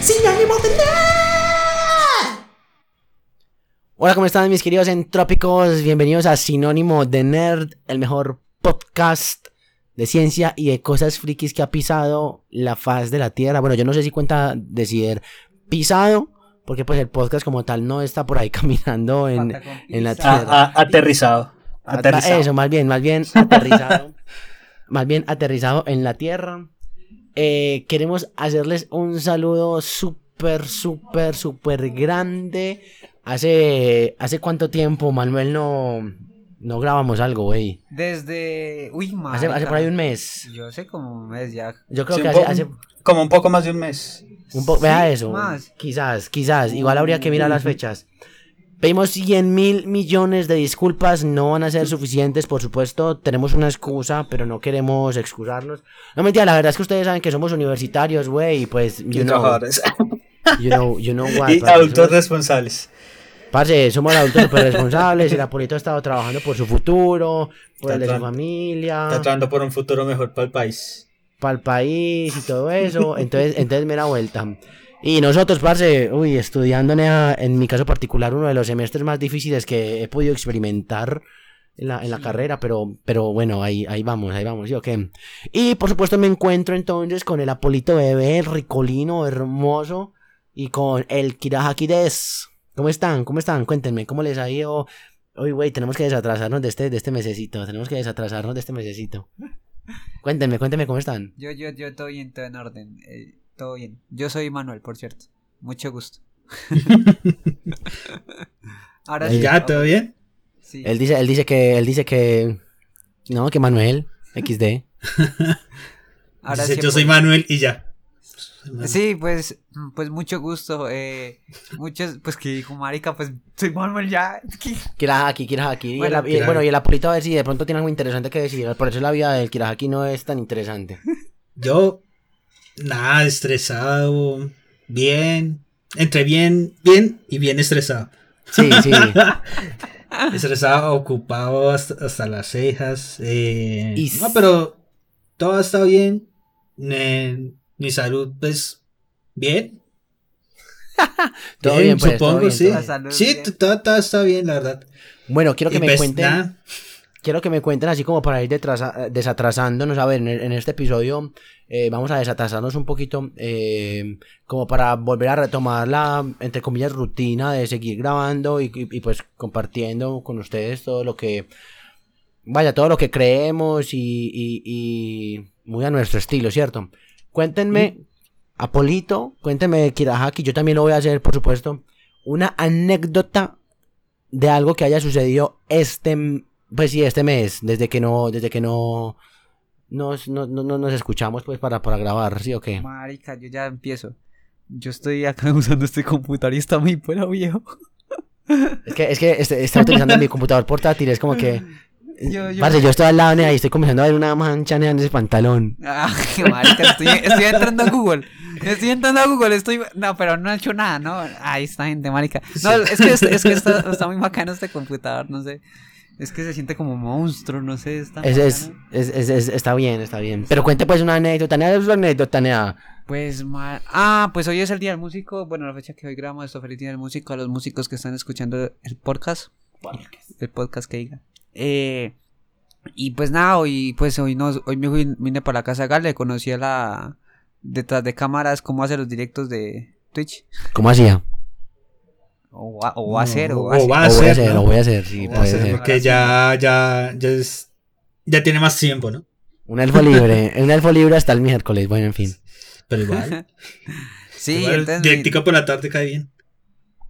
Sinónimo de nerd. Hola, ¿cómo están mis queridos entrópicos? Bienvenidos a Sinónimo de Nerd, el mejor podcast de ciencia y de cosas frikis que ha pisado la faz de la Tierra. Bueno, yo no sé si cuenta decir pisado, porque pues el podcast como tal no está por ahí caminando en, en la Tierra. Ah, ah, aterrizado. aterrizado. Eso, más bien, más bien aterrizado. más bien aterrizado en la Tierra. Eh, queremos hacerles un saludo súper, súper, súper grande. Hace, ¿Hace cuánto tiempo, Manuel, no, no grabamos algo, güey? Desde. Uy, hace, hace, por ahí un mes. Yo sé como un mes ya. Yo creo que hace, hace, Como un poco más de un mes. Un poco, vea eso. Quizás, quizás. Igual habría que mirar las fechas. Pedimos 100 mil millones de disculpas, no van a ser suficientes, por supuesto, tenemos una excusa, pero no queremos excusarnos. No mentira, la verdad es que ustedes saben que somos universitarios, güey, y pues, you know, you know, you know what, Y adultos responsables. Parce, somos adultos súper responsables, el Apolito ha estado trabajando por su futuro, por el de su familia. Está trabajando por un futuro mejor para el país. Para el país y todo eso, entonces, entonces me da vuelta. Y nosotros, parce, uy, estudiando en, mi caso particular, uno de los semestres más difíciles que he podido experimentar en la, en la carrera, pero, pero bueno, ahí, ahí vamos, ahí vamos, ¿sí o qué? Y por supuesto me encuentro entonces con el Apolito bebé, el ricolino, hermoso, y con el Kirahakides. ¿Cómo están? ¿Cómo están? Cuéntenme, ¿cómo les ha ido? Uy, güey, tenemos que desatrasarnos de este, de este mesecito, tenemos que desatrasarnos de este mesecito. Cuéntenme, cuéntenme, ¿cómo están? Yo, yo, yo, todo bien, todo en orden. Eh, todo bien. Yo soy Manuel, por cierto. Mucho gusto. Ahora sí. ¿Ya todo bien? Sí. Él dice, él dice que, él dice que, no, que Manuel, XD. Ahora sí, yo soy Manuel y ya. Sí, pues, pues mucho gusto. Eh, muchos, pues que dijo Marica, pues soy Manuel ya. Kirahaki, Kirahaki. Bueno, y, el, bueno, y el apurito a ver si de pronto tiene algo interesante que decir. Por eso la vida del Kirahaki no es tan interesante. Yo Nada, estresado. Bien. Entre bien, bien y bien estresado. Sí, sí. estresado, ocupado hasta, las cejas. Eh, no, pero todo está bien. mi salud, pues, bien. todo bien, pues, supongo, sí. Sí, todo, está bien, la verdad. Bueno, quiero que me pues, cuenten quiero que me cuenten así como para ir desatrasándonos. A ver, en, este episodio eh, vamos a desatrasarnos un poquito eh, como para volver a retomar la, entre comillas, rutina de seguir grabando y, pues compartiendo con ustedes todo lo que, vaya, todo lo que creemos y, muy a nuestro estilo, ¿cierto? Cuéntenme, Apolito, cuéntenme, Kirahaki, yo también lo voy a hacer, por supuesto, una anécdota de algo que haya sucedido este pues sí, este mes, desde que no, desde que no nos, no, no, nos escuchamos pues para, para grabar, ¿sí o qué? Marica, yo ya empiezo. Yo estoy acá usando este computador y está muy bueno, viejo. Es que, es que este, está utilizando mi computador portátil, es como que... Yo, yo... yo estoy al lado y estoy comenzando a ver una mancha en ese pantalón. Ah, marica, estoy, estoy entrando a Google. Estoy entrando a Google, estoy... No, pero no he hecho nada, ¿no? Ahí está gente, marica. No, es que, es, que está, está muy bacano este computador, no sé. Es que se siente como monstruo, no sé. Está, es, es, es, está bien, está bien. Pero cuente pues una anécdota, ¿nea es una anécdota, nea? Pues, ah, pues hoy es el Día del Músico. Bueno, la fecha que hoy grabamos esto, feliz Día del Músico a los músicos que están escuchando el podcast. El podcast que diga. Eh, y pues nada, hoy, pues hoy, no, hoy me vine para la casa de Gale, conocí a la... Detrás de cámaras, cómo hace los directos de Twitch. ¿Cómo hacía? O va, o va a ser, o va, o va a ser. Lo voy a hacer, sí, puede ser. Porque ya, ya, ya, es, ya tiene más tiempo, ¿no? Un elfo libre, un elfo libre hasta el miércoles, bueno, en fin. Pero igual. sí, igual, entonces. por la tarde cae bien.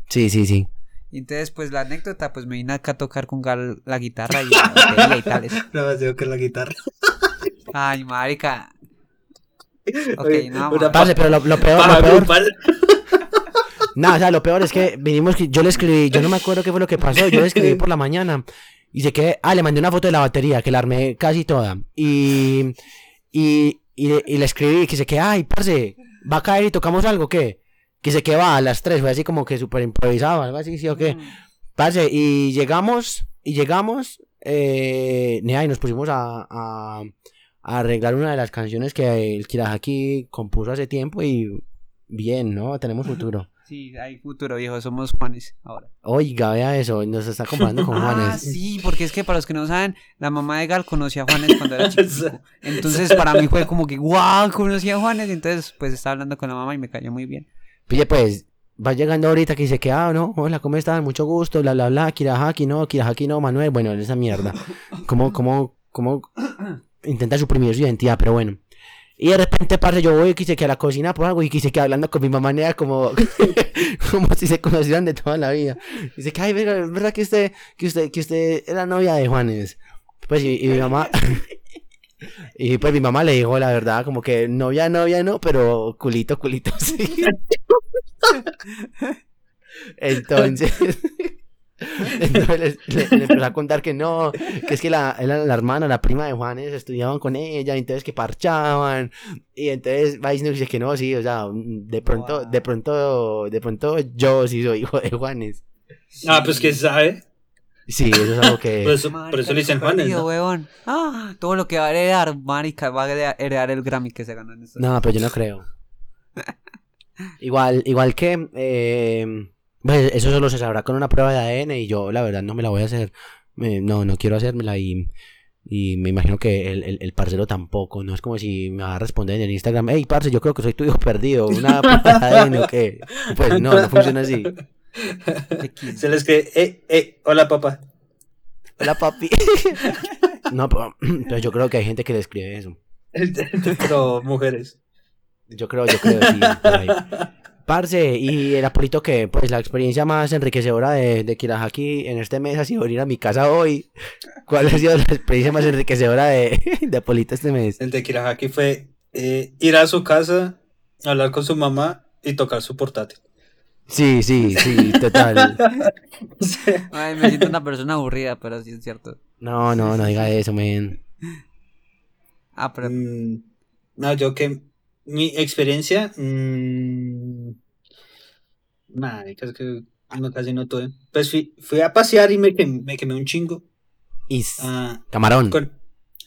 Sí, sí, sí. Y entonces, pues la anécdota, pues me vine acá a tocar con Gal la guitarra y la batería y tales. No más digo que la guitarra. Ay, marica. Ok, no, Pase, pero lo, lo peor, lo peor. No, o sea, lo peor es que vinimos, yo le escribí, yo no me acuerdo qué fue lo que pasó, yo le escribí por la mañana y sé que, ah, le mandé una foto de la batería, que la armé casi toda. Y, y, y, le, escribí que sé que, ay, parce, va a caer y tocamos algo, ¿qué? Que sé que va a las tres, fue así como que súper improvisado, algo así, sí o qué. Parce, y llegamos, y llegamos, eh, y nos pusimos a, a, a arreglar una de las canciones que el Kirahaki compuso hace tiempo y Bien, ¿no? Tenemos futuro. Sí, hay futuro, viejo. Somos Juanes ahora. Oiga, vea eso. Nos está comparando con Juanes. Ah, sí, porque es que para los que no saben, la mamá de Gal conocía a Juanes cuando era chico. Entonces, para mí fue como que, wow, conocía a Juanes. Entonces, pues estaba hablando con la mamá y me cayó muy bien. Pille, pues, va llegando ahorita que dice que, ah, no, hola, ¿cómo estás? Mucho gusto, bla, bla, bla, Kirahaki, no, Kirahaki, no, Manuel, bueno, esa mierda. ¿Cómo, cómo, cómo intenta suprimir su identidad? Pero bueno. Y de repente, parce, yo voy y quise que a la cocina por algo y quise que hablando con mi mamá nea como, como si se conocieran de toda la vida. Dice que, ay, es verdad que usted, que usted, que usted era novia de Juanes. Pues, y, mi mamá, y pues mi mamá le dijo la verdad, como que novia, novia, no, pero culito, culito, sí. Entonces, entonces le, empezó a contar que no, que es que la, la, hermana, la prima de Juanes, estudiaban con ella, entonces que parchaban, y entonces va diciendo que no, sí, o sea, de pronto, de pronto, de pronto yo sí soy hijo de Juanes. Ah, pues que sabe. Sí, eso es algo que. por, eso, por eso le dicen Juanes. ¿no? Ah, todo lo que va a heredar, marica, va a heredar el Grammy que se ganó en esto. No, pero yo no creo. igual, igual que. Eh, pues, eso solo se sabrá con una prueba de ADN y yo la verdad no me la voy a hacer. no, no quiero hacérmela y, y me imagino que el, el, el, parcero tampoco. No es como si me va a responder en el Instagram, hey, parce, yo creo que soy tu hijo perdido. Una prueba de ADN o qué. Pues no, no funciona así. Se les que, eh, eh, hola papá. Hola papi. no, pero, pero, yo creo que hay gente que le escribe eso. pero mujeres. Yo creo, yo creo, sí. Parce, y el Apolito que, pues la experiencia más enriquecedora de, de Kirahaki en este mes ha sido venir a mi casa hoy. ¿Cuál ha sido la experiencia más enriquecedora de, de Apolito este mes? El de Kirahaki fue eh, ir a su casa, hablar con su mamá y tocar su portátil. Sí, sí, sí, total. Ay, me siento una persona aburrida, pero sí es cierto. No, no, no diga eso, men. Ah, pero... Mm, no, yo que mi experiencia. Mmm, es que casi no tuve. Pues fui, fui a pasear y me, quemé, me quemé un chingo. Y ah, camarón.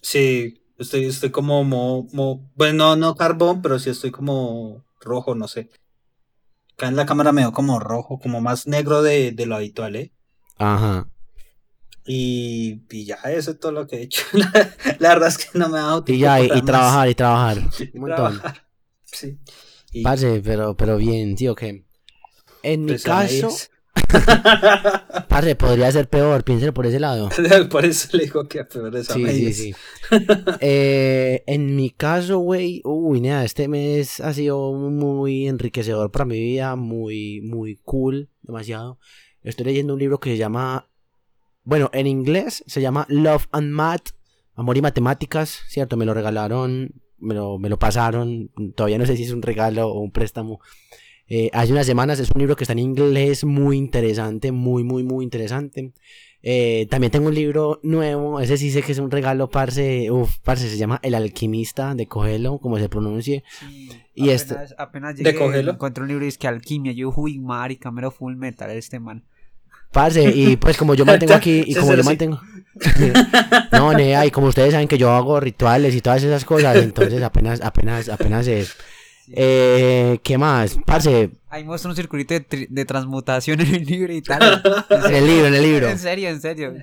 sí, estoy, estoy como, mo, bueno, no, carbón, pero sí estoy como rojo, no sé. Acá en la cámara me veo como rojo, como más negro de, de lo habitual, ¿eh? Ajá. Y, y, ya, eso es todo lo que he hecho. La, verdad es que no me ha dado tiempo. Y ya, y, trabajar, y trabajar. Un montón. Sí. pero, pero bien, tío, que en mi caso, Padre, podría ser peor, piénselo por ese lado. por eso le digo que peor esa Sí, sí, sí. eh, en mi caso, güey, uy, nada, este mes ha sido muy enriquecedor para mi vida, muy, muy cool, demasiado. Estoy leyendo un libro que se llama, bueno, en inglés se llama Love and Math, Amor y Matemáticas, ¿cierto? Me lo regalaron me lo, me lo pasaron, todavía no sé si es un regalo o un préstamo. Eh, hace unas semanas es un libro que está en inglés muy interesante, muy, muy, muy interesante. Eh, también tengo un libro nuevo, ese sí sé que es un regalo, parce, uf, parce, se llama El Alquimista de Cogelo, como se pronuncie. y apenas, este... apenas llegué, de encontré un libro y es que Alquimia, yo, uy, marica, mero full metal este man. Parce, y pues como yo mantengo aquí, y como yo mantengo... no, Nea, y como ustedes saben que yo hago rituales y todas esas cosas, entonces apenas, apenas, apenas es... Eh, ¿Qué más? Parce. Ahí muestra un circulito de, transmutación en el libro y tal. en el libro, en el libro. En serio, en serio.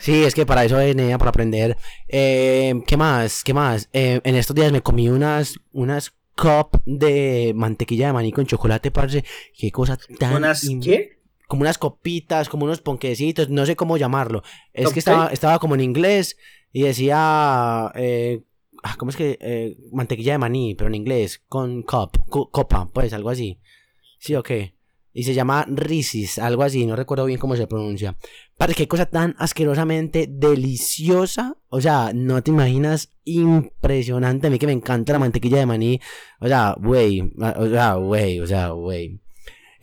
Sí, es que para eso es Nea, para aprender. Eh, ¿Qué más? ¿Qué más? Eh, en estos días me comí unas, unas cup de mantequilla de maní con chocolate, parce. Qué cosa tan. ¿Unas qué? Como unas copitas, como unos ponquecitos, no sé cómo llamarlo. Es que estaba, estaba como en inglés y decía, eh, ah, ¿cómo es que? Eh, mantequilla de maní, pero en inglés, con cup, copa, pues algo así. Sí, o qué. Y se llama Risis, algo así, no recuerdo bien cómo se pronuncia. Para qué cosa tan asquerosamente deliciosa. O sea, no te imaginas impresionante. A mí que me encanta la mantequilla de maní. O sea, güey. O sea, güey, o sea, güey.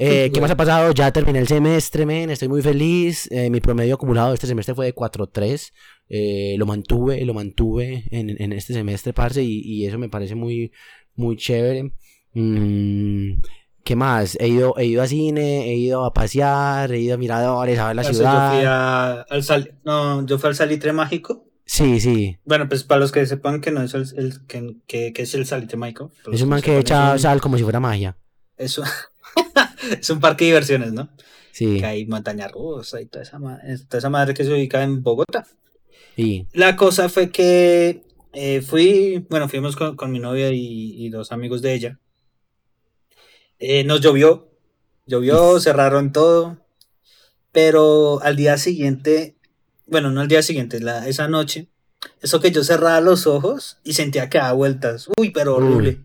Eh, ¿Qué más ha pasado? Ya terminé el semestre, men, estoy muy feliz. Eh, mi promedio acumulado este semestre fue de 4.3. Eh, lo mantuve, lo mantuve en, este semestre, parce, y, eso me parece muy, muy chévere. Mm, ¿Qué más? He ido, he ido a cine, he ido a pasear, he ido a miradores, a ver la ciudad. Yo fui al sal... no, yo fui al salitre mágico. Sí, sí. Bueno, pues para los que sepan que no es el, que, que, es el salitre mágico. Es un man que echa sal como si fuera magia. es un, es un parque de diversiones, ¿no? Sí. Que hay montaña rusa y toda esa, toda esa madre que se ubica en Bogotá. Y, La cosa fue que eh, fui, bueno, fuimos con, con mi novia y, y dos amigos de ella. Eh, nos llovió, llovió, cerraron todo, pero al día siguiente, bueno, no al día siguiente, la, esa noche, eso que yo cerraba los ojos y sentía que daba vueltas. Uy, pero horrible.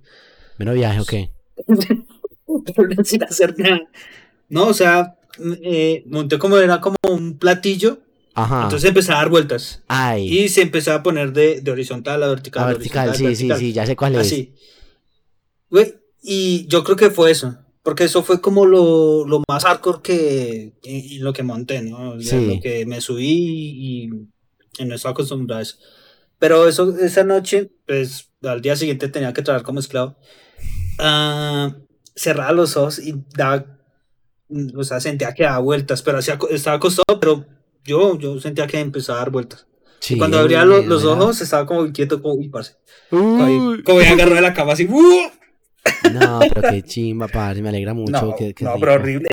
menos viaje, ¿o qué? Sin hacer nada. No, o sea, eh, monté como era como un platillo, Ajá. entonces empecé a dar vueltas. Ay. Y se empezó a poner de, de horizontal a vertical. a vertical, horizontal, sí, sí, vertical. sí, ya sé cuál es. Así. Güey, y yo creo que fue eso. Porque eso fue como lo, lo más hardcore que y, y lo que monté, ¿no? O sea, Sí. Lo que me subí y, y no estaba acostumbrado a eso. Pero eso, esa noche, pues al día siguiente tenía que trabajar como esclavo. Ah, cerraba los ojos y daba, mm, o sea, sentía que daba vueltas, pero hacía, estaba acostado, pero yo, yo sentía que empezaba a dar vueltas. Sí, y cuando abría lo- los ojos estaba como inquieto, como, uy, parce. Uy. Como, ya agarrado de la cama así, ¡uh! No, pero qué chimba, parce, me alegra mucho. No, que, que no, pero horrible.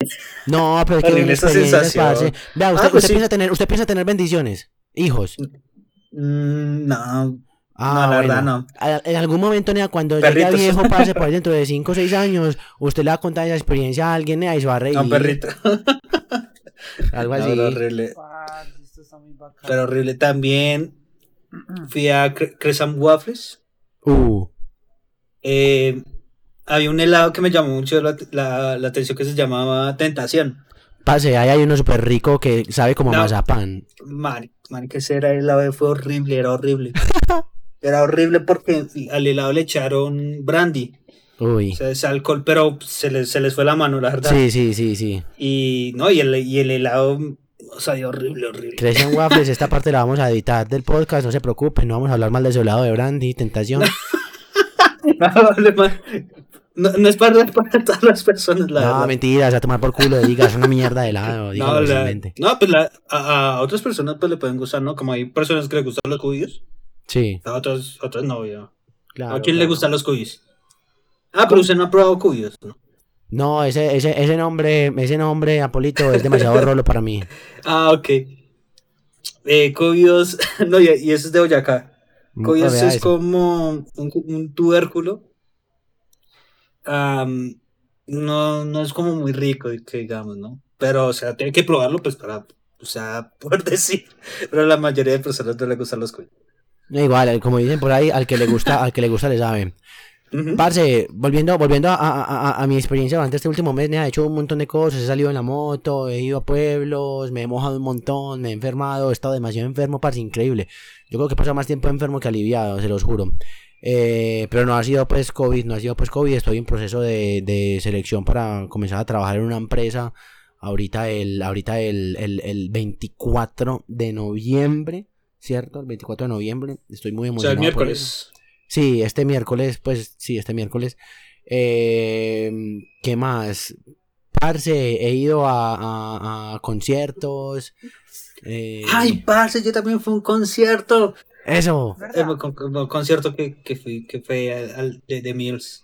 No, pero es que Horrible esa sensación. parce. Vea, usted, Ah, pues usted sí. piensa tener, usted piensa tener bendiciones, hijos. Mm, no, Ah, no, la bueno. verdad no. A- En algún momento, nea, cuando llegue a Perritos. viejo, parce, por ahí dentro de 5 o 6 años, usted le va a contar esa experiencia a alguien nea, y se va a reír. A un perrito. Algo No, así. pero horrible. Parce, esto está muy bacano. Pero horrible. También fui a Cre- Crescent Waffles. Uh, Eh, había un helado que me llamó mucho la, la- la atención que se llamaba Tentación. parce, ahí hay uno súper rico que sabe como No. mazapán. Mari, mari, que ese era el helado, fue horrible, era horrible. Era horrible porque al helado le echaron brandy, Uy. o sea, ese alcohol, pero se les, se les fue la mano, la verdad. Sí, sí, sí, sí. Y no, y el, y el helado, o sea, horrible, horrible. Crecen Waffles, esta parte la vamos a editar del podcast, no se preocupen, no vamos a hablar mal de ese helado de Brandy, tentación. No. No, es para, para todas las personas, la no, verdad. mentiras, a tomar por culo, diga, es una mierda de helado, No, la- no, pues la- a, a otras personas pues le pueden gustar, ¿no? Como hay personas que le gustan los cuyos, Sí, a otras, otras no, ya. claro. ¿A quién le gustan los cuyos? Ah, pero usted no ha probado cuyos, ¿no? No, ese, ese, ese nombre, ese nombre, Apolito, es demasiado rolo para mí. Ah, ok. Eh, no, y, y ese es de Boyacá. Mm, vea es eso. como un, un tubérculo. No, no es como muy rico, que digamos, ¿no? Pero, o sea, tiene que probarlo, pues, para, o sea, poder decir. Pero a la mayoría de personas no le gustan los cuyos. No, igual, como dicen por ahí, al que le gusta, al que le gusta le sabe. Parce, volviendo, volviendo a, a- a- a mi experiencia durante este último mes, me he hecho un montón de cosas, he salido en la moto, he ido a pueblos, me he mojado un montón, me he enfermado, he estado demasiado enfermo, parce, increíble. Yo creo que he pasado más tiempo enfermo que aliviado, se los juro. Eh, pero no ha sido pues COVID, no ha sido pues COVID, estoy en proceso de, de selección para comenzar a trabajar en una empresa ahorita el, ahorita el, el, el 24 de noviembre, ¿cierto? El 24 de noviembre, estoy muy O sea, emocionado. el por eso. miércoles. Sí, este miércoles, pues sí, este miércoles. Eh, ¿Qué más? Parce, he ido a, a- a conciertos. eh, Ay, parce, yo también fui a un concierto. Eso. Eh, con- con- un concierto que, que fui, que fue al, al- de, de Mills.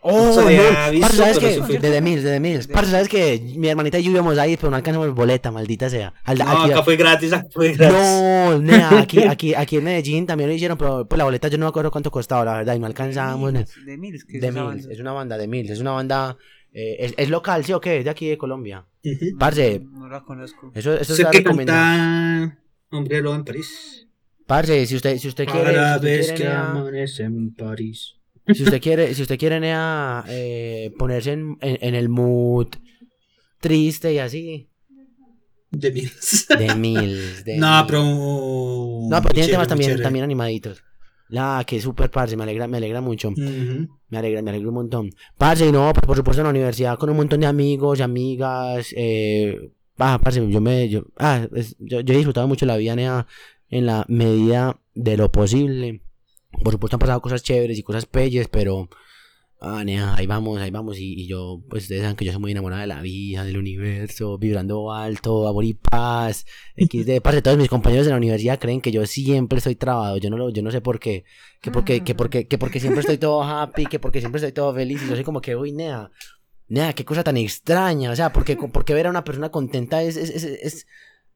Oh, no, visto, parce, ¿sabes qué? sí fui. De The Mills, de The Mills. Parce, ¿sabes qué? Mi hermanita y yo íbamos ahí, pero no alcanzamos boleta, maldita sea. Al- No, aquí- acá fue gratis, acá fue gratis. no, nea, aquí, aquí, aquí en Medellín también lo hicieron, pero pues la boleta yo no me acuerdo cuánto costaba, la verdad, y no alcanzamos. De Mills, que es De Mills, es una banda de Mills, es una banda, eh, es, es local, ¿sí o qué? Es de aquí de Colombia. Ujú. Parce, No la conozco. eso, eso está que recomendado. canta Hombre Lobo en París. Parce, si usted, si usted quiere, si Cada usted vez quiere, que amanece en París. Si usted quiere, si usted quiere, nea, eh, ponerse en, en, en el mood triste y así, De Mills. de Mills, de No, pero. No, pero tiene temas también, también animaditos. La que súper, parce, me alegra, me alegra mucho. Me alegra, me alegra un montón. Parce, y no, pues, por supuesto en la universidad con un montón de amigos y amigas. Eh, ah, parce, yo me. Yo, ah, es- yo, yo he disfrutado mucho la vida nea, en la medida de lo posible. Por supuesto han pasado cosas chéveres y cosas pelles, pero. Ah, nea, ahí vamos, ahí vamos. Y, y yo, pues ustedes saben que yo soy muy enamorada de la vida, del universo, vibrando alto, amor y paz. XD. Parce, todos mis compañeros de la universidad creen que yo siempre estoy trabado. Yo no, lo, yo no sé por qué. Que porque, que porque, que porque siempre estoy todo happy, que porque siempre estoy todo feliz. Y yo soy como que, uy, nea. Nada, qué cosa tan extraña. O sea, porque, porque ver a una persona contenta es, es, es, es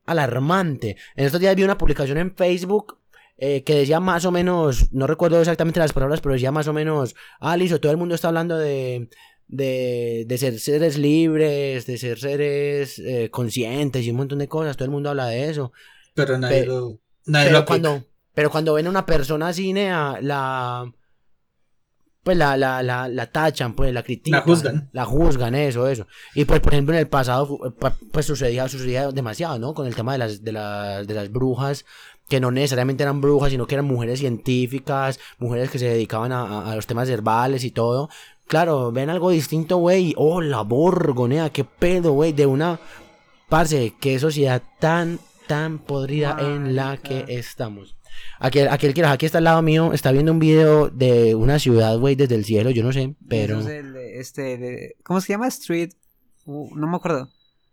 alarmante. En estos días vi una publicación en Facebook eh, que decía más o menos, no recuerdo exactamente las palabras, pero decía más o menos, ah, listo, todo el mundo está hablando de, de, de ser seres libres, de ser seres eh, conscientes y un montón de cosas, todo el mundo habla de eso. Pero nadie lo, nadie pero lo cuando, pero cuando ven a una persona cine, la pues la, la, la, la tachan, pues la critican. La juzgan. La juzgan, eso, eso. Y pues, por ejemplo, en el pasado, pues sucedía, sucedía demasiado, ¿no? Con el tema de las, de las, de las brujas, que no necesariamente eran brujas, sino que eran mujeres científicas, mujeres que se dedicaban a, a los temas herbales y todo. Claro, ven algo distinto, güey. Oh, la borgonea, qué pedo, güey. De una, parce, qué sociedad tan, tan podrida en la que estamos. Aquel, aquel que aquí está al lado mío está viendo un video de una ciudad, güey, desde el cielo, yo no sé, pero... El este, ¿cómo se llama? Street, uh, no me acuerdo.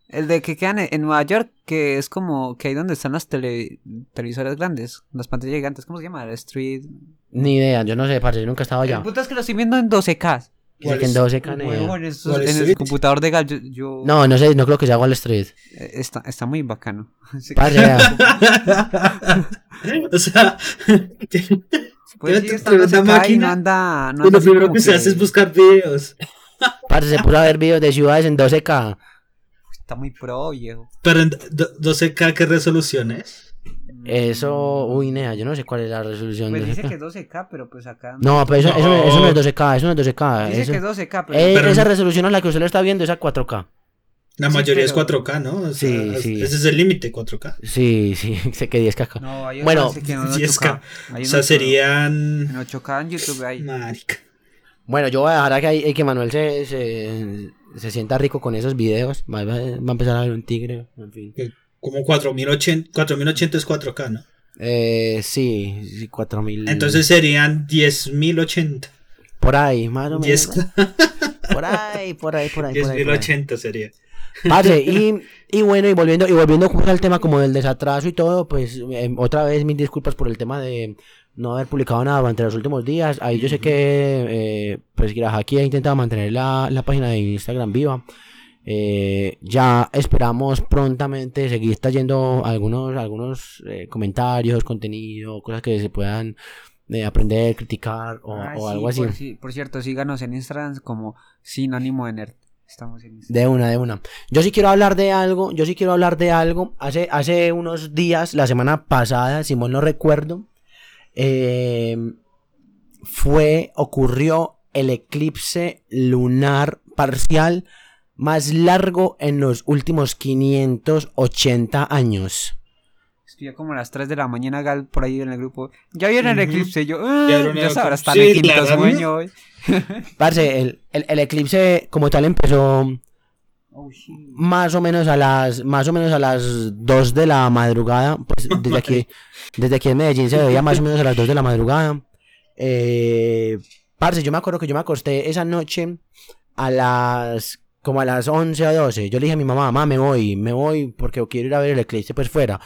El de que quedan en Nueva York, que es como que ahí donde están las tele, televisores grandes, las pantallas gigantes, ¿cómo se llama? Street... Ni idea, yo no sé, parce, yo nunca estaba allá. El puto es que lo estoy viendo en 12K. Que en 12K Huevo, en, esos- en el computador de Gal, yo, yo- No, no sé, no creo que sea Wall Street. eh, está, está muy bacano. Sí. Parce, vea, o sea, Pues sí, está en tremenda 12K y máquina. no anda... No y anda lo así primero como que se hace es buscar videos. parce, se puso a ver videos de ciudades en 12K. Está muy pro, viejo. Pero en do- 12K, ¿qué resolución es? Eso, uy, nea, yo no sé cuál es la resolución Pues de dice 12K. que es 12K, pero pues acá... No, pero eso, eso, No. eso no es 12K, eso no es 12K. Dice eso- que es 12K, pero... Eh, Pero esa no- resolución a la que usted lo está viendo es a 4K. La Sí, mayoría pero- es 4K, ¿no? O sea, Sí, sí. Ese es el límite, 4K. Sí, sí, sé que 10K. acá. No, hay Bueno, que no en 10K. 8K. Hay O sea, serían... En 8K en YouTube hay. Marica. Bueno, yo voy a dejar a que, ahí- que Manuel se, se, se sienta rico con esos videos. Va, va- va a empezar a ver un tigre, en fin. Como 4080, 4080 es 4K, ¿no? Eh, sí, sí, 4000. Entonces serían 10080. Por ahí, más o menos. 10K. Por ahí, por ahí, por ahí. por ahí, por ahí. 10080 sería. Parce, y, y bueno, y volviendo, y volviendo justo al tema como del desatraso y todo, pues eh, otra vez mis disculpas por el tema de no haber publicado nada durante los últimos días. Ahí yo sé que eh, pues aquí ha intentado mantener la, la página de Instagram viva. Eh, ya esperamos prontamente seguir trayendo algunos, algunos eh, comentarios, contenido, cosas que se puedan eh, aprender, criticar o, Ah, o sí, algo así. Por, por cierto, síganos en Instagram como sinónimo de nerd. Estamos en. De una, de una. Yo sí quiero hablar de algo, yo sí quiero hablar de algo. Hace, hace unos días, la semana pasada, si mal no recuerdo, eh, fue, ocurrió el eclipse lunar parcial más largo en los últimos 580 años. Estoy como a las 3 de la mañana, Gal, por ahí en el grupo. ¿Ya vieron el eclipse? Yo, ah, Ya el ya en quinto claro. sueño hoy. Parce, el, el- el eclipse como tal empezó Oh, más o menos a las más o menos a las 2 de la madrugada pues desde aquí desde aquí en Medellín se veía más o menos a las 2 de la madrugada eh, parce yo me acuerdo que yo me acosté esa noche a las como a las 11 o 12 yo le dije a mi mamá mamá me voy me voy porque quiero ir a ver el eclipse pues fuera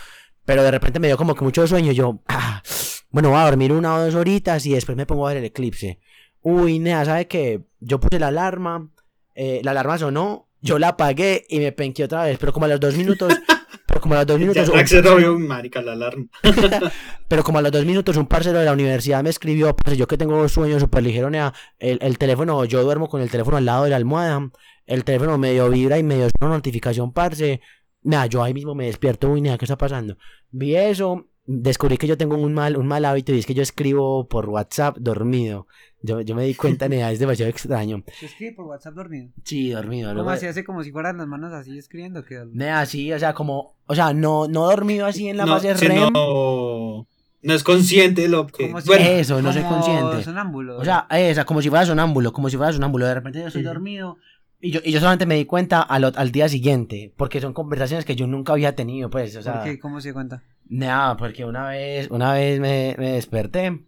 pero de repente me dio como que mucho sueño yo ah, bueno voy a dormir una o dos horitas y después me pongo a ver el eclipse uy nea sabe qué? yo puse la alarma eh, la alarma sonó, yo la apagué y me penqué otra vez, pero como a los dos minutos, pero como a los dos Ya minutos, robió un marica la alarma. pero como a los dos minutos un parcero de la universidad me escribió, parce, yo que tengo sueño súper ligero, nea, el, el teléfono, yo duermo con el teléfono al lado de la almohada, el teléfono medio vibra y medio una notificación, parce, nada, yo ahí mismo me despierto, uy, nea, ¿qué está pasando? Vi eso, descubrí que yo tengo un mal, un mal hábito y es que yo escribo por WhatsApp dormido, yo, yo me di cuenta, nea, es demasiado extraño. ¿Se escribe por WhatsApp dormido? Sí, dormido. ¿Cómo así? Hace como si fueran las manos así escribiendo. Que... Nea, sí, o sea, como, o sea, no, no dormido así en la no, fase si REM. no, no es consciente de lo que. Como si- Bueno, Eso, no soy consciente. sonámbulo. O sea, esa, como si fuera sonámbulo, como si fuera sonámbulo. De repente yo estoy dormido y yo, y yo solamente me di cuenta al, al día siguiente, porque son conversaciones que yo nunca había tenido, pues, o sea. ¿Por qué? ¿Cómo se cuenta? Nada, porque una vez, una vez me, me desperté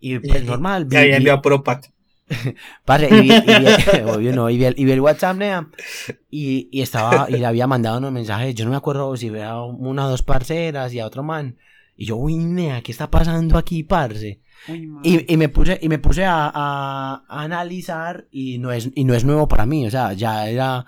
y pues y- normal, Ya había vi, enviado puro pack. parce, y vi, y vi- obvio no, y vi el, y vi el WhatsApp, nea, y, y estaba, y le había mandado unos mensajes, yo no me acuerdo si era una o dos parceras y a otro man, y yo, uy, nea, ¿qué está pasando aquí, parce? Y, y, me puse, y me puse a, a, analizar y no, es, y no es nuevo para mí, o sea, ya era,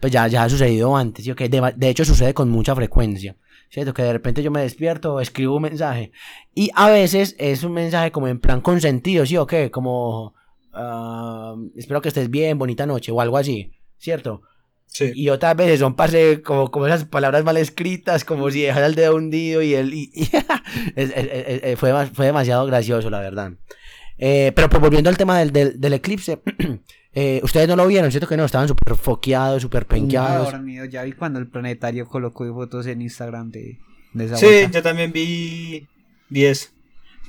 pues ya, ya ha sucedido antes, ¿sí? okay? de, de hecho sucede con mucha frecuencia. ¿cierto? Que de repente yo me despierto, escribo un mensaje. Y a veces es un mensaje como en plan consentido, ¿sí o qué? Como, uh, espero que estés bien, bonita noche, o algo así, ¿cierto? Sí. Y otras veces son pase como, como esas palabras mal escritas, como si dejara el dedo hundido y él. Y, fue, fue demasiado gracioso, la verdad. Eh, pero pues volviendo al tema del, del, del eclipse, Eh, ustedes no lo vieron, ¿cierto que no? Estaban súper foqueados, súper penqueados. Ya vi cuando el planetario colocó fotos en Instagram de, esa Sí, yo también vi 10.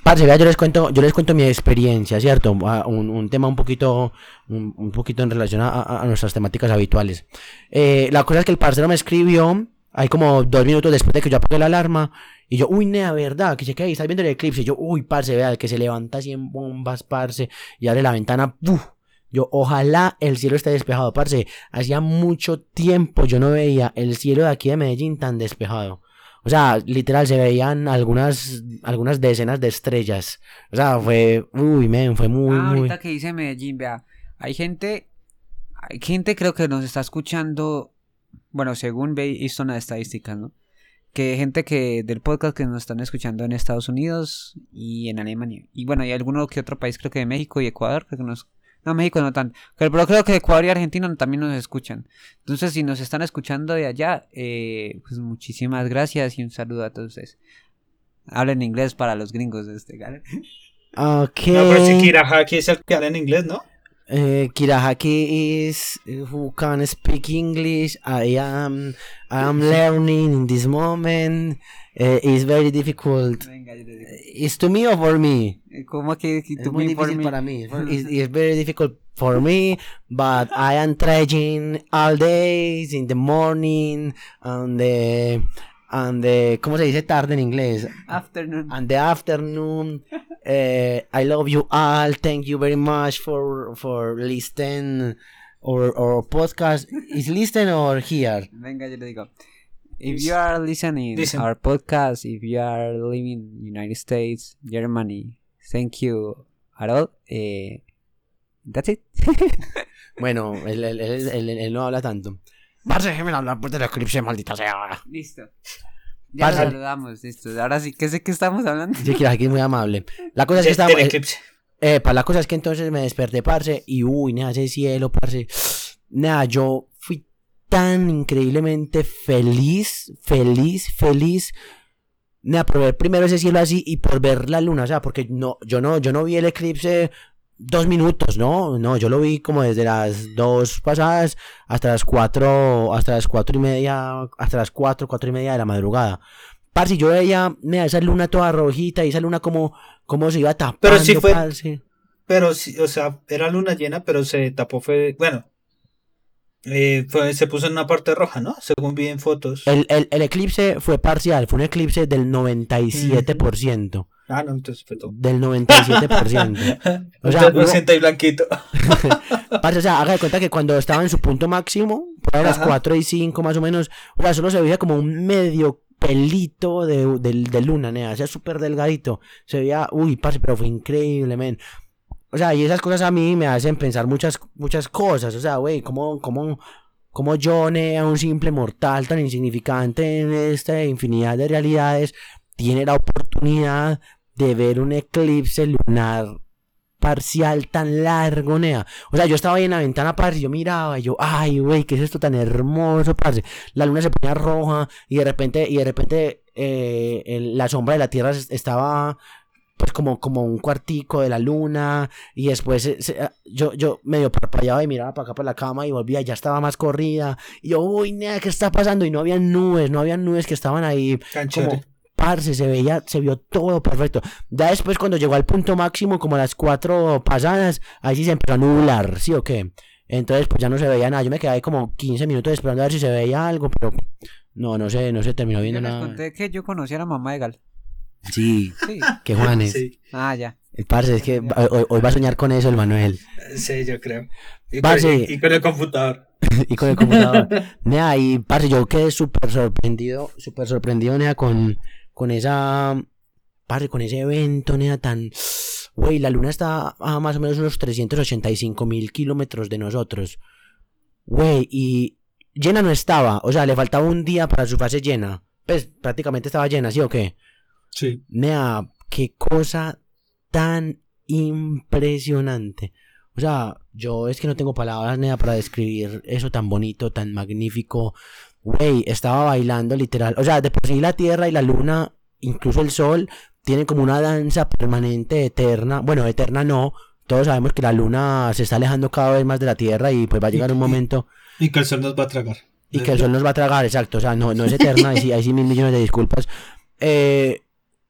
Parce, yo les cuento, yo les cuento mi experiencia, ¿cierto? Un, un tema un poquito, un, poquito en relación a, nuestras temáticas habituales. Eh, la cosa es que el parcero me escribió, hay como dos minutos después de que yo apagué la alarma, y yo, uy, nea, verdad, que se queda estás viendo el eclipse. Y yo, uy, parce, vea, que se levanta así en bombas, parce, y abre la ventana, ¡puf! Yo, ojalá el cielo esté despejado, parce. Hacía mucho tiempo yo no veía el cielo de aquí de Medellín tan despejado. O sea, literal, se veían algunas, algunas decenas de estrellas. O sea, fue, uy, men, fue muy, ah, ahorita que dice Medellín, vea, hay gente, hay gente creo que nos está escuchando, bueno, según ve visto las estadísticas, ¿no? Que hay gente que del podcast que nos están escuchando en Estados Unidos y en Alemania. Y bueno, hay alguno que otro país, creo que de México y Ecuador, que nos no, México no tanto. Pero creo que Ecuador y Argentina también nos escuchan. Entonces, si nos están escuchando de allá, eh, pues muchísimas gracias y un saludo a todos ustedes. Hablen inglés para los gringos de este, ¿vale? Ok. No, pero si Kirahaki es el que habla en inglés, ¿no? Uh, Kirahaki is who can speak English. I am I am learning in this moment. Uh, it's very difficult. Venga, it's to me or for me? ¿Cómo que to es muy difícil para mí. it's, it's, very difficult for me, but I am trying all days in the morning and the and the ¿cómo se dice tarde en inglés? Afternoon. And the afternoon. uh, I love you all. Thank you very much for for listening or or podcast. Is listen or here? Venga, yo le digo. If you are listening Listen. our podcast, if you are living in United States, Germany, thank you at all. Eh, that's it. bueno, él, él, él, él, no habla tanto. Parce, déjeme hablar por la eclipse, maldita sea. Listo. Ya Parce. saludamos, listo. Ahora sí, ¿qué sé que estamos hablando? Sí, que aquí es muy amable. La cosa es que estamos... Eh, para la cosa es que entonces me desperté, parce, y uy, nada, ese cielo, parce. Nada, yo fui tan increíblemente feliz, feliz, feliz nada, por ver primero ese cielo así y por ver la luna, o sea, porque no, yo no, yo no vi el eclipse dos minutos, no, no, yo lo vi como desde las dos pasadas hasta las cuatro, hasta las cuatro y media, hasta las cuatro, cuatro y media de la madrugada. Parce, yo veía, mira, esa luna toda rojita y esa luna como, como se iba tapando. Pero sí fue, pero sí, o sea, era luna llena, pero se tapó fue, bueno, eh, fue, se puso en una parte roja, ¿no? Según vi en fotos. El, el, el eclipse fue parcial, fue un eclipse del 97%. Ah, no, entonces fue todo. Del 97%. o sea, siento ahí blanquito. o sea, haga de cuenta que cuando estaba en su punto máximo, a las 4 y 5 más o menos, o sea, solo se veía como un medio pelito de, de, luna, nea, o sea, súper delgadito. Se veía, uy, parce, pero fue increíble, men. O sea, y esas cosas a mí me hacen pensar muchas, muchas cosas. O sea, güey, ¿cómo, cómo, cómo yo, nea, un simple mortal tan insignificante en esta infinidad de realidades, tiene la oportunidad de ver un eclipse lunar parcial tan largo, nea. O sea, yo estaba ahí en la ventana, parce, y yo miraba, y yo, ay, güey, ¿qué es esto tan hermoso, parce? La luna se ponía roja, y de repente, y de repente, eh, la sombra de la Tierra estaba, pues, como, como un cuartico de la luna, y después yo, yo medio parpadeaba y miraba para acá por la cama, y volvía, ya estaba más corrida, y yo, uy, nea, ¿qué está pasando? Y no había nubes, no había nubes que estaban ahí, como parce, se veía, se vio todo perfecto. Ya después cuando llegó al punto máximo, como a las cuatro pasadas, ahí sí se empezó a nublar, ¿sí o qué? Entonces pues ya no se veía nada. Yo me quedé ahí como 15 minutos esperando a ver si se veía algo, pero no, no sé, no se terminó viendo yo nada. Les conté que yo conocí a la mamá de Gal. Sí, sí. que Juanes. Sí. Ah, ya. El parce, es que hoy, va a soñar con eso el Manuel. Sí, yo creo. Y, con, y, con el computador. y con el computador. Nea, y parce, yo quedé súper sorprendido, súper sorprendido, Nea, con con esa, padre, con ese evento, nea, tan, Güey, la luna está a más o menos unos 385 mil kilómetros de nosotros. Güey, y llena no estaba. O sea, le faltaba un día para su fase llena. Pues prácticamente estaba llena, ¿sí o qué? Sí. Nea, qué cosa tan impresionante. O sea, yo es que no tengo palabras, Nea, para describir eso tan bonito, tan magnífico. Güey, estaba bailando literal. O sea, de por sí la Tierra y la Luna, incluso el Sol, tienen como una danza permanente, eterna. Bueno, eterna no. Todos sabemos que la Luna se está alejando cada vez más de la Tierra y pues va a llegar un momento. Y que el Sol nos va a tragar. Y que el Sol nos va a tragar, exacto. O sea, no, no es eterna, hay, hay sí mil millones de disculpas. Eh,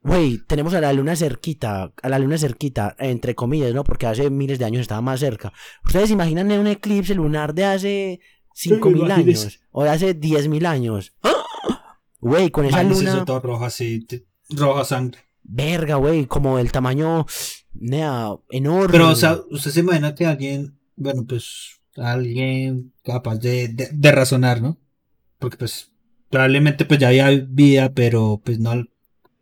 Güey, tenemos a la luna cerquita, a la luna cerquita, entre comillas, ¿no? Porque hace miles de años estaba más cerca. ¿Ustedes imaginan un eclipse lunar de hace 5.000 años? O de hace 10.000 años. Güey, con esa luna... todo roja así, roja sangre. Verga, güey, como el tamaño, nea, enorme. Pero, o sea, usted se imagina que alguien, bueno, pues, alguien capaz de, de, de razonar, ¿no? Porque, pues, probablemente, pues, ya había vida, pero, pues, no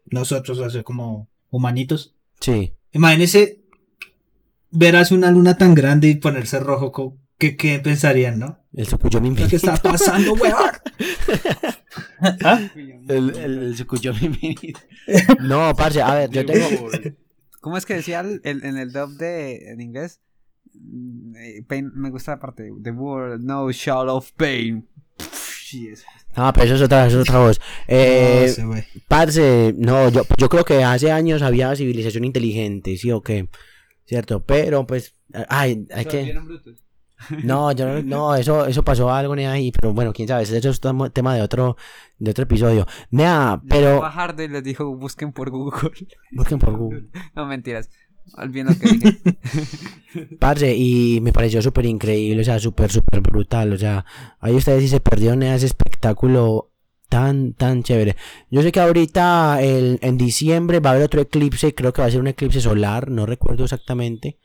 nosotros, así como humanitos. Sí. Imagínese ver así una luna tan grande y ponerse rojo, ¿qué, qué pensarían, no? El sucuyomi infinito. ¿Qué está pasando, weón? ¿Ah? El, el, el. No, parce, a ver, yo tengo... ¿Cómo es que decía el, en el dub de, en inglés? Mm, eh, pain, me gusta la parte. The world no shall of pain. Ah, pero eso es otra, eso es otra voz. Eh, no, parce, no, yo, yo creo que hace años había civilización inteligente, sí o qué, cierto, pero pues, ay, hay que... No, yo no, eso, eso pasó algo ni ahí, pero bueno, quién sabe, eso es tema de otro, de otro episodio. Nea, pero. Bajar y les dijo busquen por Google. Busquen por Google. No mentiras. Olviden lo que dije. Parce, y me pareció súper increíble, o sea, súper, súper brutal. O sea, ahí ustedes sí se perdieron ese espectáculo tan, tan chévere. Yo sé que ahorita el, en diciembre va a haber otro eclipse, creo que va a ser un eclipse solar, no recuerdo exactamente.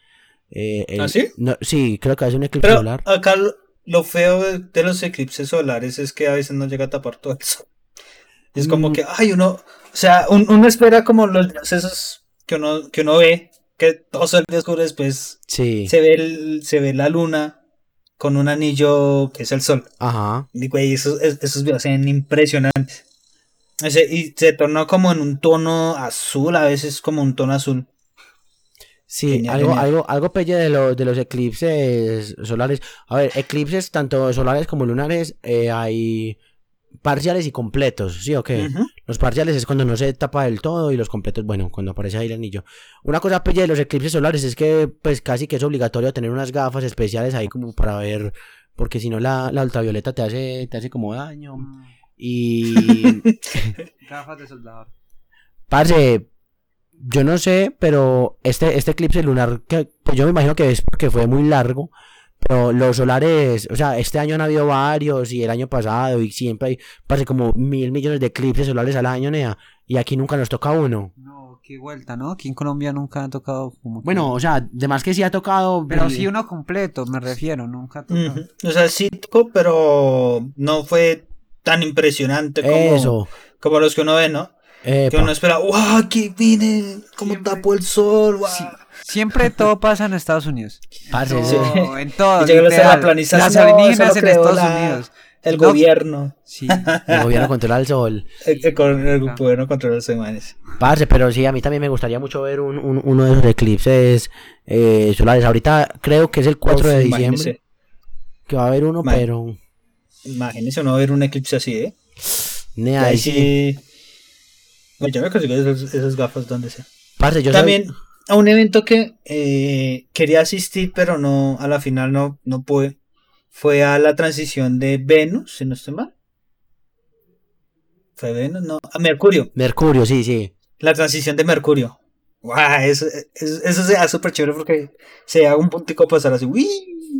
Eh, el, ¿Ah, sí? No, sí, creo que ser un eclipse Pero solar. Acá lo feo de los eclipses solares es que a veces no llega a tapar todo el sol. Es como Mm. que, ay, uno, o sea, un- uno espera como los esos que uno, que uno ve, que todo día oscuro después Sí, se ve, el- se ve la luna con un anillo que es el sol. ajá. Y güey, esos, es- esos videos se impresionantes. Ese- y se tornó como en un tono azul, a veces como un tono azul. Sí, Genial, algo, genial. algo, algo pelle de, los de los eclipses solares. A ver, eclipses tanto solares como lunares eh, hay parciales y completos, ¿sí o qué? Los parciales es cuando no se tapa del todo y los completos, bueno, cuando aparece ahí el anillo. Una cosa pelle de los eclipses solares es que pues casi que es obligatorio tener unas gafas especiales ahí como para ver, porque si no la, la ultravioleta te hace, te hace como daño. Y... Gafas de soldador. Parce, yo no sé, pero este, este eclipse lunar, que, pues yo me imagino que es porque fue muy largo, pero los solares, o sea, este año han habido varios y el año pasado y siempre hay, parece como mil millones de eclipses solares al año, Nea, y aquí nunca nos toca uno. No, qué vuelta, ¿no? Aquí en Colombia nunca ha tocado como. que- Bueno, o sea, de más que sí ha tocado. Pero eh, sí uno completo, me refiero, nunca ha tocado. Ujú. O sea, sí tocó, pero no fue tan impresionante como, Eso. como los que uno ve, ¿no? Epa. Que uno espera, ¡wow! Aquí vine, como Siempre- tapó el sol, wow. Sí, siempre todo pasa en Estados Unidos. Parce, Todo, sí. En todo. La literal. terraplanización, Las alienígenas lo en Estados la- Unidos. El No, gobierno, Sí. El gobierno controla el sol. el, el, con- el gobierno controla los imanes. Parce, pero sí, a mí también me gustaría mucho ver un, un- uno de esos eclipses eh, solares. Ahorita creo que es el 4 de diciembre imagínese. que va a haber uno, Ma- pero. Imagínese uno ver un eclipse así, ¿eh? Nea, ahí sí. Yo me consigo esas, esas gafas donde sea. Parce, yo También a un evento que eh, quería asistir, pero no, a la final no, no pude. Fue a la transición de Venus, si no estoy mal. Fue Venus, no, a Mercurio. Mercurio, sí, sí. La transición de Mercurio. Guau, eso, eso, eso se da súper chévere porque se da un puntico pasar así, ¡uy!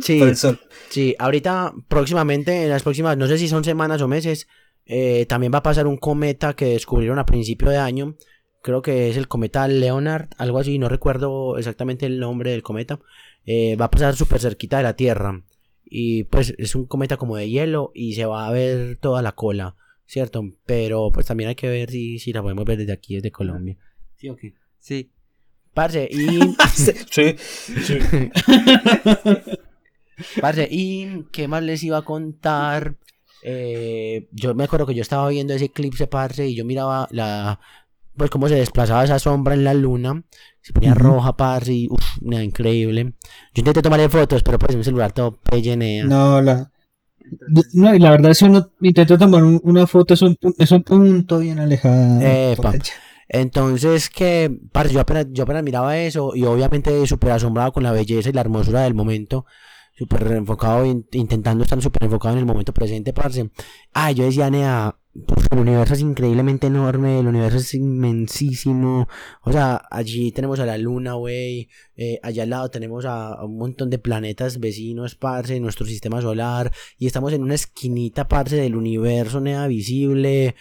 Sí. por el sol. Sí, ahorita, próximamente, en las próximas, no sé si son semanas o meses, eh, también va a pasar un cometa que descubrieron a principio de año. Creo que es el cometa Leonard, algo así, no recuerdo exactamente el nombre del cometa. Eh, va a pasar súper cerquita de la Tierra. Y pues es un cometa como de hielo y se va a ver toda la cola, ¿cierto? Pero pues también hay que ver si, si la podemos ver desde aquí, desde Colombia. ¿Sí o qué? Sí. Parce, y. sí, sí. parce, y. ¿Qué más les iba a contar? Eh, yo me acuerdo que yo estaba viendo ese eclipse, parce, y yo miraba la. Pues cómo se desplazaba esa sombra en la luna. Se ponía roja, parce, y. Uf, nada, increíble. Yo intenté tomarle fotos, pero pues mi celular todo pellenea. No, la. No, y la verdad, si uno intenta tomar una foto, es un, es un punto bien alejado. Epa. Entonces, que, parce, yo apenas, yo apenas miraba eso y obviamente súper asombrado con la belleza y la hermosura del momento, súper enfocado, intentando estar súper enfocado en el momento presente, parce. Ah, yo decía, Nea, el universo es increíblemente enorme, el universo es inmensísimo. O sea, allí tenemos a la luna, güey. Eh, allá al lado tenemos a, un montón de planetas vecinos, parce, en nuestro sistema solar. Y estamos en una esquinita, parce, del universo, nea, visible.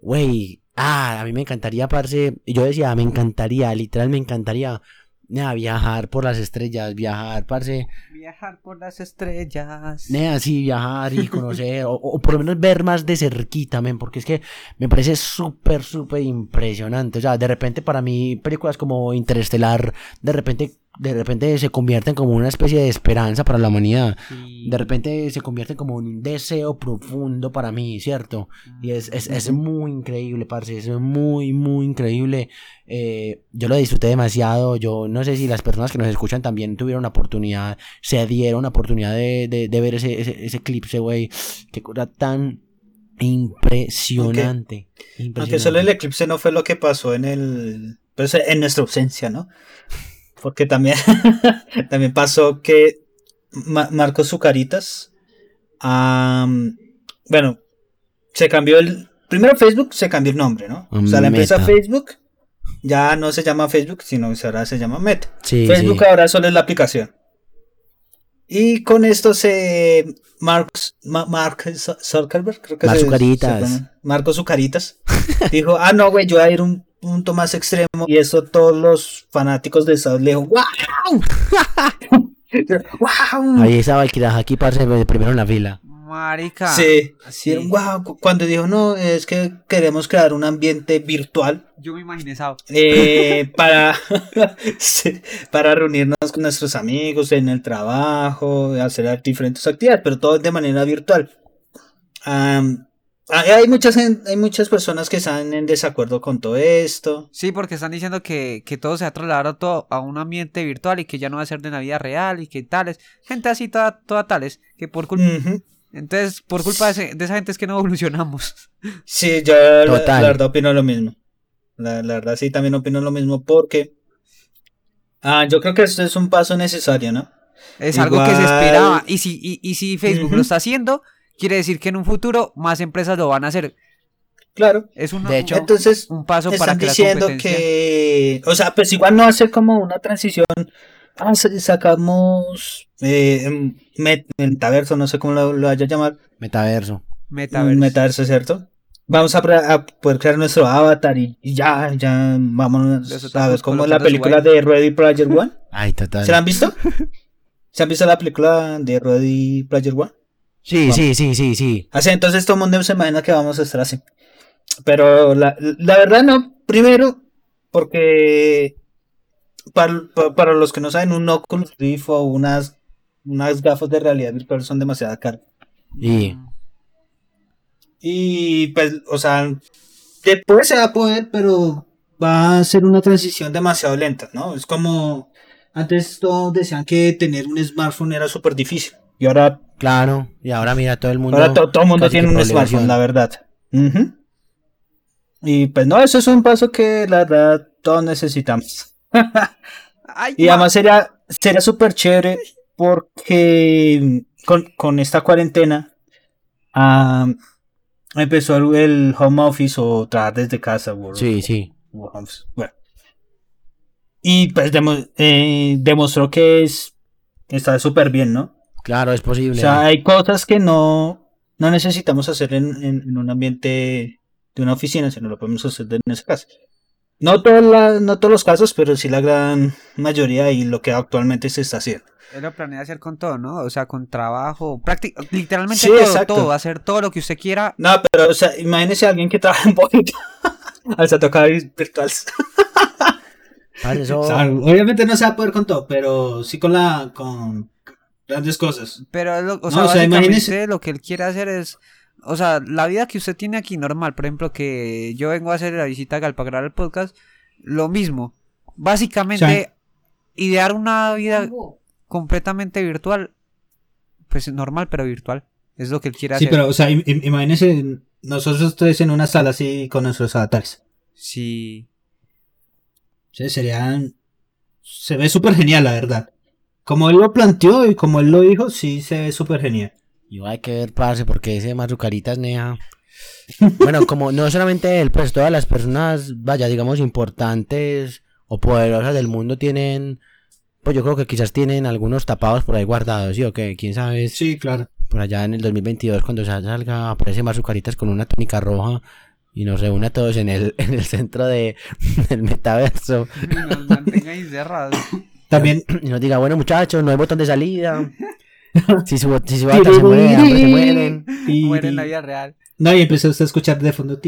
Güey, Ah, a mí me encantaría, parce. Yo decía, me encantaría, literal, me encantaría Nea, viajar por las estrellas, viajar, parce. Viajar por las estrellas. Nea, sí, viajar y conocer, o, por lo menos ver más de cerquita, men, porque es que me parece súper, súper impresionante. O sea, de repente para mí, películas como Interestelar, de repente de repente se convierten como una especie de esperanza para la humanidad. De repente se convierten como un deseo profundo para mí, ¿cierto? Y es, es, es muy increíble, parce, es muy, muy increíble. Eh, yo lo disfruté demasiado. Yo no sé si las personas que nos escuchan también tuvieron la oportunidad, se dieron la oportunidad de, de, ver ese, ese, eclipse, güey. Qué cosa tan impresionante. Aunque solo el eclipse no fue lo que pasó en el... Pues en nuestra ausencia, ¿no? Porque también, también pasó que Marcos Zucaritas, bueno, se cambió el... Primero Facebook se cambió el nombre, ¿no? O sea, la empresa Facebook ya no se llama Facebook, sino que ahora se llama Meta. Facebook ahora solo es la aplicación. Y con esto se. Marcos, Mark Zuckerberg, creo que Zucaritas. Marcos Zucaritas. dijo: Ah, no, güey, yo voy a ir un punto más extremo y eso todos los fanáticos de South le ¡Wow! ¡Wow! Ahí estaba el aquí parce primero en la fila. Marica. Sí, sí. Wow. Cuando dijo, no, es que queremos crear un ambiente virtual. Yo me imaginé eso. Eh, para, para reunirnos con nuestros amigos en el trabajo, hacer diferentes actividades, pero todo de manera virtual. Hay muchas, hay muchas personas que están en desacuerdo con todo esto. Sí, porque están diciendo que, todo se ha trasladado todo a un ambiente virtual y que ya no va a ser de la vida real y que tales. Gente así toda, toda tales, que por culpa... Entonces, por culpa de, esa gente es que no evolucionamos. Sí, yo la, verdad opino lo mismo. La, verdad sí, también opino lo mismo porque... Ah, yo creo que esto es un paso necesario, ¿no? Es algo que se esperaba. Y si, y, si Facebook lo está haciendo quiere decir que en un futuro más empresas lo van a hacer. Claro. Es un, de hecho, entonces, un paso para que diciendo que, o sea, pues igual no hace como una transición. Ah, sacamos eh, metaverso, no sé cómo lo, lo haya llamar. Metaverso. Metaverso. Metaverso, ¿cierto? Vamos a, poder crear nuestro avatar y, ya, ya, vamos, ¿sabes? Como la película de Ready Player One. Ay, total. ¿Se la han visto? ¿Se han visto la película de Ready Player One? Sí, sí, sí, sí, sí. Así, entonces todo el mundo se imagina que vamos a estar así. Pero la, verdad no. Primero, porque para, los que no saben, un Oculus Rift o unas, unas gafas de realidad virtual son demasiado caras. Y... Y pues, o sea, después se va a poder, pero va a ser una transición demasiado lenta, ¿no? Es como antes todos decían que tener un smartphone era súper difícil. Y ahora. Claro, y ahora mira, todo el mundo. Ahora todo el mundo tiene un smartphone, la verdad. Y pues no, eso es un paso que la verdad todos necesitamos. y además sería sería súper chévere porque con, esta cuarentena empezó el, home office o trabajar desde casa. sí, sí. Y pues eh, demostró que es está súper bien, ¿no? Claro, es posible. O sea, hay cosas que no, no necesitamos hacer en, un ambiente de una oficina, sino lo podemos hacer en esa casa. No, no todos los casos, pero sí la gran mayoría y lo que actualmente se está haciendo. Él lo planea hacer con todo, ¿no? O sea, con trabajo, literalmente todo, todo, hacer todo lo que usted quiera. No, pero, o sea, imagínese a alguien que trabaja en Boeing. Al tocar virtuales. obviamente no se va a poder con todo, pero sí con la con grandes cosas. Pero lo, o sea, imagínese... lo que él quiere hacer es o sea, la vida que usted tiene aquí normal, por ejemplo, que yo vengo a hacer la visita a Galpa el podcast, lo mismo. Básicamente, idear una vida completamente virtual, pues normal, pero virtual. Es lo que él quiere hacer. Sí, pero, o sea, imagínese nosotros tres en una sala así con nuestros avatares. Sí. Sí, serían. Se ve súper genial, la verdad. Como él lo planteó y como él lo dijo, sí se ve súper genial. Y hay que ver, parce, porque ese Mazucaritas Neja. Bueno, como no solamente él, pues todas las personas, vaya, digamos, importantes o poderosas del mundo tienen. Pues yo creo que quizás tienen algunos tapados por ahí guardados, ¿sí o qué? ¿Quién sabe? Sí, claro. Por allá en el 2022, cuando salga, aparece Mazucaritas con una túnica roja y nos reúne a todos en el, en el centro de, del metaverso. Y nos mantenga encerrados. También. Y nos diga, bueno, muchachos, no hay botón de salida. si su, si su bata se muere, se mueren. Mueren en la vida real. No, y empezó usted a escuchar de fondo.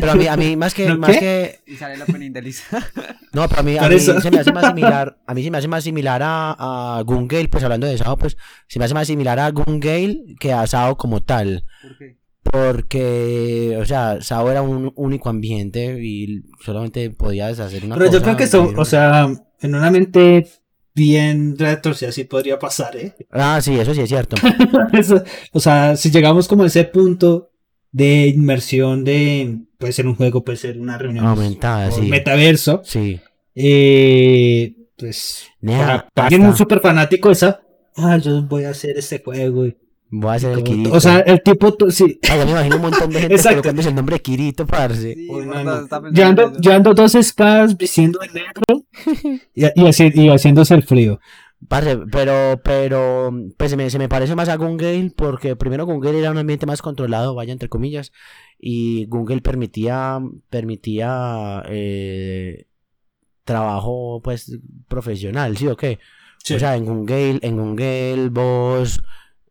Pero a mí, a mí más que, más que... Y sale la. No, pero a mí, a mí se me hace más similar, a mí se me hace más similar a, a Gungale, pues hablando de Sao, pues se me hace más similar a Gungale que a Sao como tal. ¿Por qué? Porque, o sea, Sao era un único ambiente y solamente podías hacer una Pero yo creo que eso, o sea, en una mente bien retorcida así podría pasar, ¿eh? Ah, sí, eso sí es cierto. o sea, si llegamos como a ese punto de inmersión de, puede ser un juego, puede ser una reunión. Aumentada, sí. Metaverso. Sí. Eh, pues, para, alguien un súper fanático esa, ah, yo voy a hacer este juego y Voy a hacer el Kirito. O sea, el tipo, sí. Ay, ya me imagino un montón de gente colocándose el nombre de Kirito, parce. Sí, ya, ando, dos espadas vistiendo de negro y, y, haciéndose el frío. Parce, pero, pero, pues se me, se me parece más a Gungale porque primero Gungale era un ambiente más controlado, vaya entre comillas, y Gungale permitía, permitía eh, trabajo, pues, profesional, ¿sí o qué? O sea, en Gungale, en Gungale vos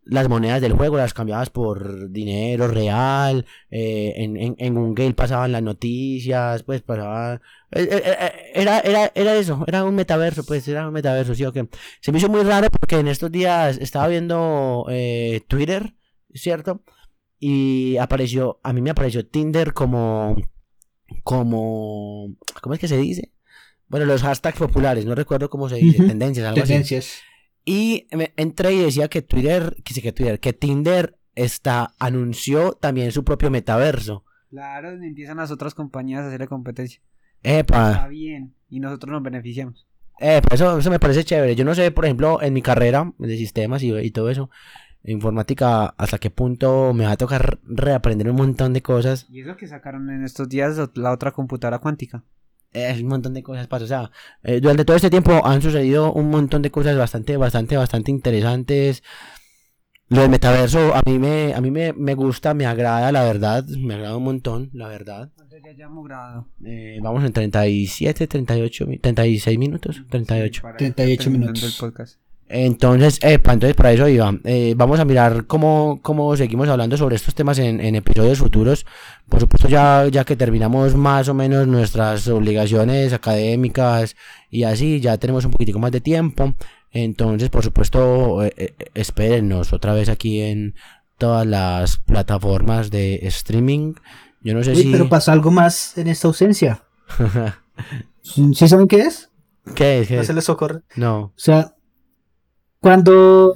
las monedas del juego las cambiabas por dinero real, eh, en, en, en un game pasaban las noticias, pues pasaba... Eh, eh, era, era, era eso, era un metaverso, pues era un metaverso, sí, que Se me hizo muy raro porque en estos días estaba viendo Twitter, ¿cierto? Y apareció, a mí me apareció Tinder como, como, ¿cómo es que se dice? Bueno, los hashtags populares, no recuerdo cómo se dice, tendencias, algo tendencias. Y entré y decía que Twitter, que, que Twitter, que Tinder está, anunció también su propio metaverso. Claro, empiezan las otras compañías a hacerle competencia. Epa. Está bien, y nosotros nos beneficiamos. Epa, eso, eso me parece chévere. Yo no sé, por ejemplo, en mi carrera de sistemas y, y todo eso, informática, hasta qué punto me va a tocar reaprender un montón de cosas. Y eso que sacaron en estos días la otra computadora cuántica es un montón de cosas pasa. O sea, eh, durante todo este tiempo han sucedido un montón de cosas bastante, bastante, bastante interesantes. Lo del metaverso a mí me, a mí me, me gusta, me agrada, la verdad. Me agrada un montón, la verdad. Eh, vamos en 37, 38, 36 minutos. 38. 38 minutos. Entonces, epa, entonces para eso iba. Eh, vamos a mirar cómo, cómo seguimos hablando sobre estos temas en, en, episodios futuros. Por supuesto, ya, ya que terminamos más o menos nuestras obligaciones académicas y así, ya tenemos un poquitico más de tiempo. Entonces, por supuesto, eh, eh, espérennos otra vez aquí en todas las plataformas de streaming. Yo no sé si. Pero pasa algo más en esta ausencia. ¿Sí saben qué es? ¿Qué es? ¿No se les ocurre? No. O sea, cuando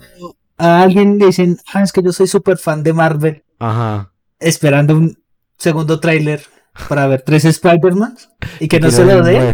a alguien le dicen, ah, es que yo soy súper fan de Marvel, Ajá. esperando un segundo tráiler para ver tres Spider-Man y que, no se lo dé.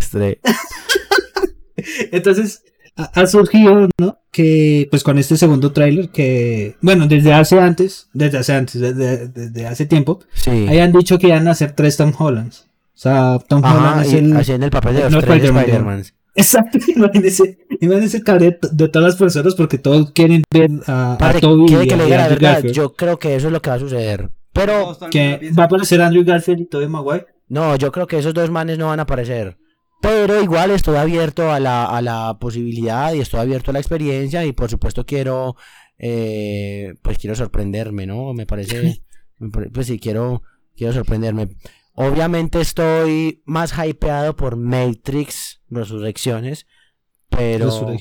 Entonces ha, surgido, ¿no? Que pues con este segundo tráiler que, bueno, desde hace antes, desde hace antes, desde, hace tiempo, sí. hayan dicho que iban a hacer tres Tom Hollands. O sea, Tom Holland es el, haciendo el papel de los tres Spider-Man. Exacto, imagínense, imagínense el cabrón de todas las personas porque todos quieren ver a, a Toby y que le diga la verdad, Yo creo que eso es lo que va a suceder. Pero que va a aparecer Andrew Garfield y Tobey Maguire. No, yo creo que esos dos manes no van a aparecer. Pero igual estoy abierto a la, a la posibilidad y estoy abierto a la experiencia y por supuesto quiero, eh, pues quiero sorprenderme, ¿no? Me parece, pues sí, quiero, quiero sorprenderme. Obviamente estoy más hypeado por Matrix Resurrecciones, pero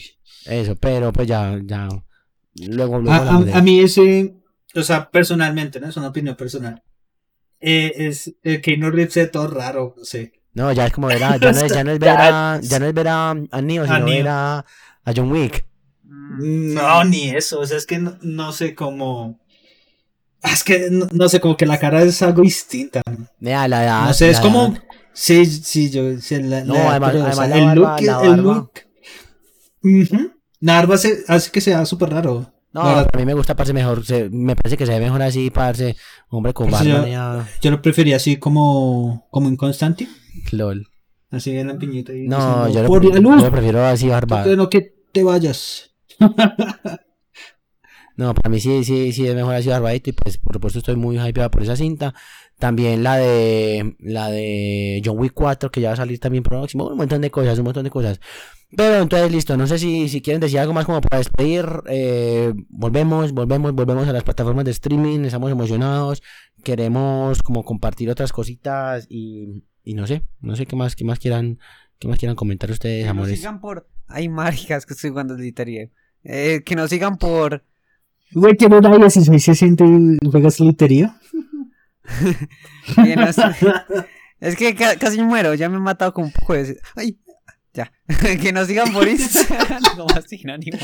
eso, pero pues ya, ya. Luego, a, a, mí ese, o sea, personalmente, ¿no? Es una opinión personal. Eh, es el que no Reeves todo raro, no sé. No, ya es como ver a, ya, no es, ya no es ver a, ya no es ver a, a Neo, sino ver a, John Wick. Mm, no, ni eso, o sea, es que no, no sé cómo... Es que no, sé, como que la cara es algo distinta. la edad. No sé, es como... Sí, sí, yo... la, no, además, el look, el look... La barba hace que sea súper raro. No, a mí me gusta, parece mejor. me parece que se ve mejor así, parece hombre con barba. Yo, yo, lo prefería así como, como en Constantine. LOL. Así en la piñita. Y no, yo, lo, prefiero así barba. No que te vayas. no, para mí sí, sí, sí es mejor así barbadito. Y pues por supuesto estoy muy hypeado por esa cinta. También la de la de John Wick 4, que ya va a salir también próximo. Un montón de cosas, un montón de cosas. Pero entonces listo, no sé si, si quieren decir algo más como para despedir. Eh, volvemos, volvemos, volvemos a las plataformas de streaming, estamos emocionados, queremos como compartir otras cositas y, y no sé, no sé qué más, qué más quieran, qué más quieran comentar ustedes, que amores. Nos sigan por. Hay maricas que estoy jugando de Eh, que nos sigan por. Güey, tiene una 16 se siente juegas litería. es que casi muero, ya me he matado con un poco de. Ay, ya. que nos sigan por Instagram como Sinónimo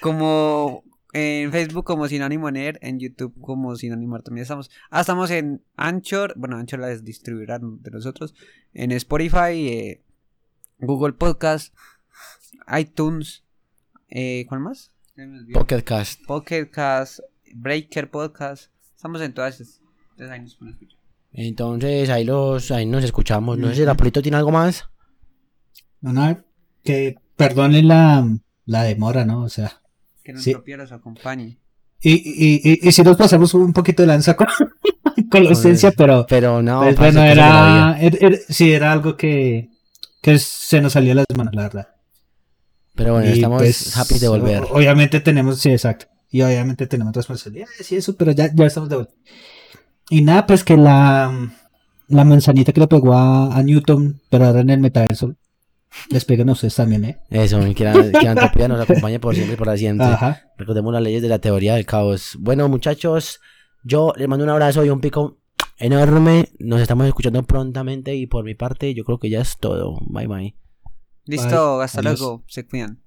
Como en Facebook como Sinónimo Nerd, en YouTube como Sinónimo también estamos. Ah, estamos en Anchor, bueno, Anchor la distribuirán de nosotros, en Spotify, eh, Google Podcast, iTunes, eh, ¿cuál más? Pocket Cast. Pocket Cast, Breaker Podcast. Estamos en todas esas. Entonces ahí nos pueden escuchar. Entonces ahí los ahí nos escuchamos. No sé si el Apolito tiene algo más. No, no, que perdone la, la demora, ¿no? O sea. Que nos sí. los acompañe. Y, y, y, y, si nos pasamos un poquito de lanza con, con la ausencia, pero. Pero no. Pues, bueno, era, era, Sí, era algo que, que se nos salió de las manos, la verdad. Pero bueno, estamos pues, happy de volver. Obviamente tenemos, sí, exacto. Y obviamente tenemos responsabilidades y eso, pero ya, ya estamos de vuelta. Y nada, pues que la, la manzanita que le pegó a, a Newton, pero ahora en el metaverso, a ustedes también, ¿eh? Eso, que la Antropía nos acompañe por siempre y por siempre. Recordemos las leyes de la teoría del caos. Bueno, muchachos, yo les mando un abrazo y un pico enorme. Nos estamos escuchando prontamente y por mi parte yo creo que ya es todo. Bye bye. Listo, hasta luego. Se cuidan.